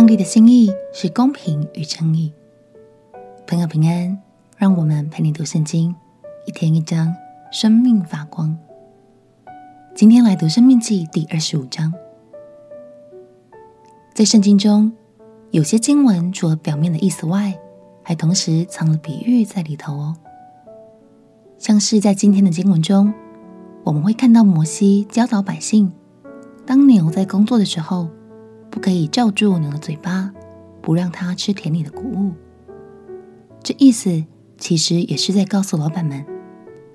上帝的心意是公平与正义。朋友平安，让我们陪你读圣经，一天一章，生命发光。今天来读《生命记》第二十五章。在圣经中，有些经文除了表面的意思外，还同时藏了比喻在里头哦。像是在今天的经文中，我们会看到摩西教导百姓，当牛在工作的时候，不可以罩住牛的嘴巴，不让它吃田里的谷物。这意思其实也是在告诉老板们，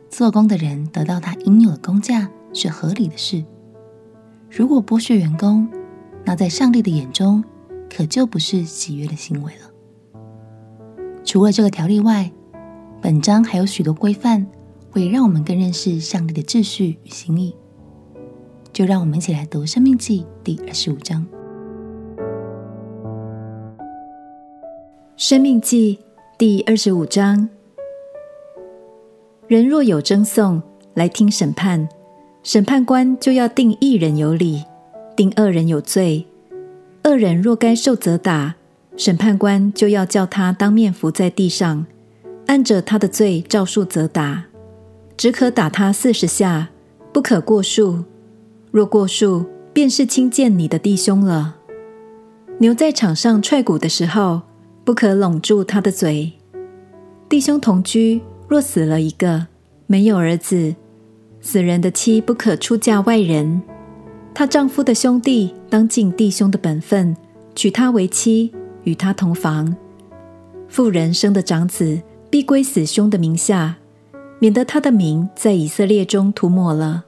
做工的人得到他应有的工价是合理的事。如果剥削员工，那在上帝的眼中可就不是喜悦的行为了。除了这个条例外，本章还有许多规范，会让我们更认识上帝的秩序与心意。就让我们一起来读《生命记》第二十五章。生命记第二十五章：人若有争讼来听审判，审判官就要定一人有理，定二人有罪。二人若该受责打，审判官就要叫他当面伏在地上，按着他的罪照数责打，只可打他四十下，不可过数。若过数，便是轻贱你的弟兄了。牛在场上踹谷的时候，不可拢住他的嘴。弟兄同居，若死了一个，没有儿子，死人的妻不可出嫁外人。她丈夫的兄弟当尽弟兄的本分，娶她为妻，与她同房。妇人生的长子必归死兄的名下，免得他的名在以色列中涂抹了。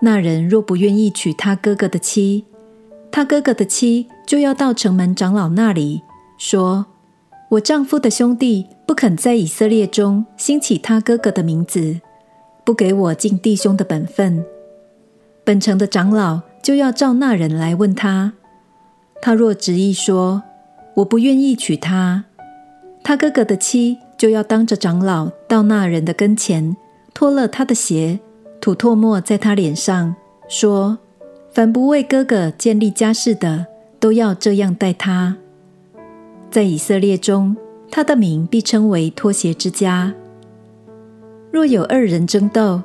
那人若不愿意娶他哥哥的妻，他哥哥的妻就要到城门长老那里。说：“我丈夫的兄弟不肯在以色列中兴起他哥哥的名字，不给我尽弟兄的本分。本城的长老就要召那人来问他。他若执意说我不愿意娶她，他哥哥的妻就要当着长老到那人的跟前，脱了他的鞋，吐唾沫在他脸上，说：凡不为哥哥建立家室的，都要这样待他。”在以色列中，他的名必称为脱鞋之家。若有二人争斗，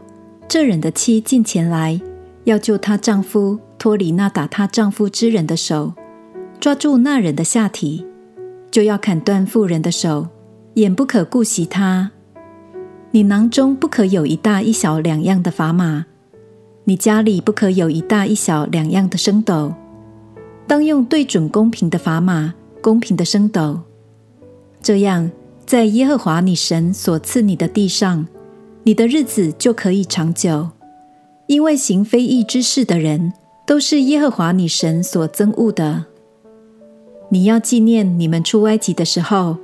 这人的妻近前来，要救她丈夫脱离那打她丈夫之人的手，抓住那人的下体，就要砍断妇人的手，眼不可顾惜她。你囊中不可有一大一小两样的砝码，你家里不可有一大一小两样的升斗，当用对准公平的砝码。公平的升斗，这样在耶和华你神所赐你的地上，你的日子就可以长久。因为行非义之事的人，都是耶和华你神所憎恶的。你要纪念你们出埃及的时候，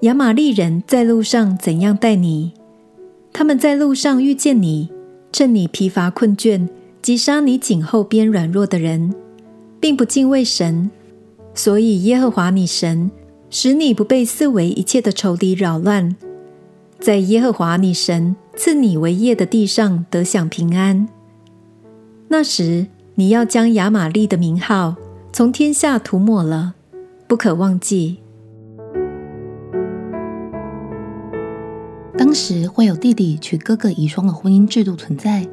亚玛利人在路上怎样待你？他们在路上遇见你，趁你疲乏困倦，击杀你颈后边软弱的人，并不敬畏神。所以，耶和华你神使你不被四围一切的仇敌扰乱，在耶和华你神赐你为业的地上得享平安。那时，你要将亚玛利的名号从天下涂抹了，不可忘记。当时会有弟弟娶哥哥遗孀的婚姻制度存在，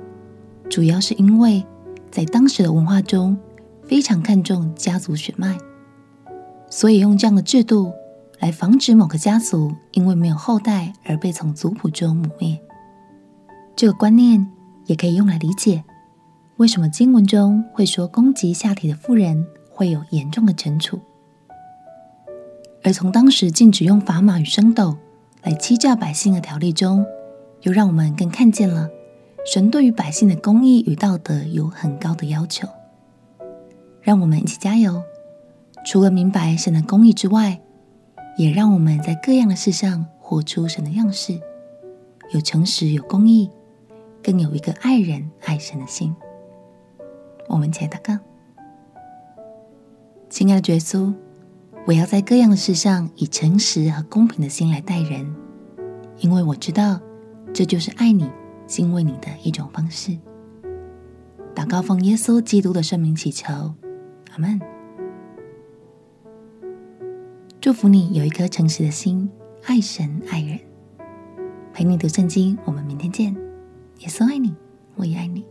主要是因为在当时的文化中非常看重家族血脉。所以用这样的制度来防止某个家族因为没有后代而被从族谱中抹灭。这个观念也可以用来理解为什么经文中会说攻击下体的妇人会有严重的惩处。而从当时禁止用砝码与升斗来欺诈百姓的条例中，又让我们更看见了神对于百姓的公义与道德有很高的要求。让我们一起加油。除了明白神的公义之外，也让我们在各样的事上活出神的样式，有诚实，有公义，更有一个爱人爱神的心。我们一起来祷告：亲爱的耶稣，我要在各样的事上以诚实和公平的心来待人，因为我知道这就是爱你、敬畏你的一种方式。祷告奉耶稣基督的圣名祈求，阿门。祝福你有一颗诚实的心，爱神爱人。陪你读圣经，我们明天见。耶稣爱你，我也爱你。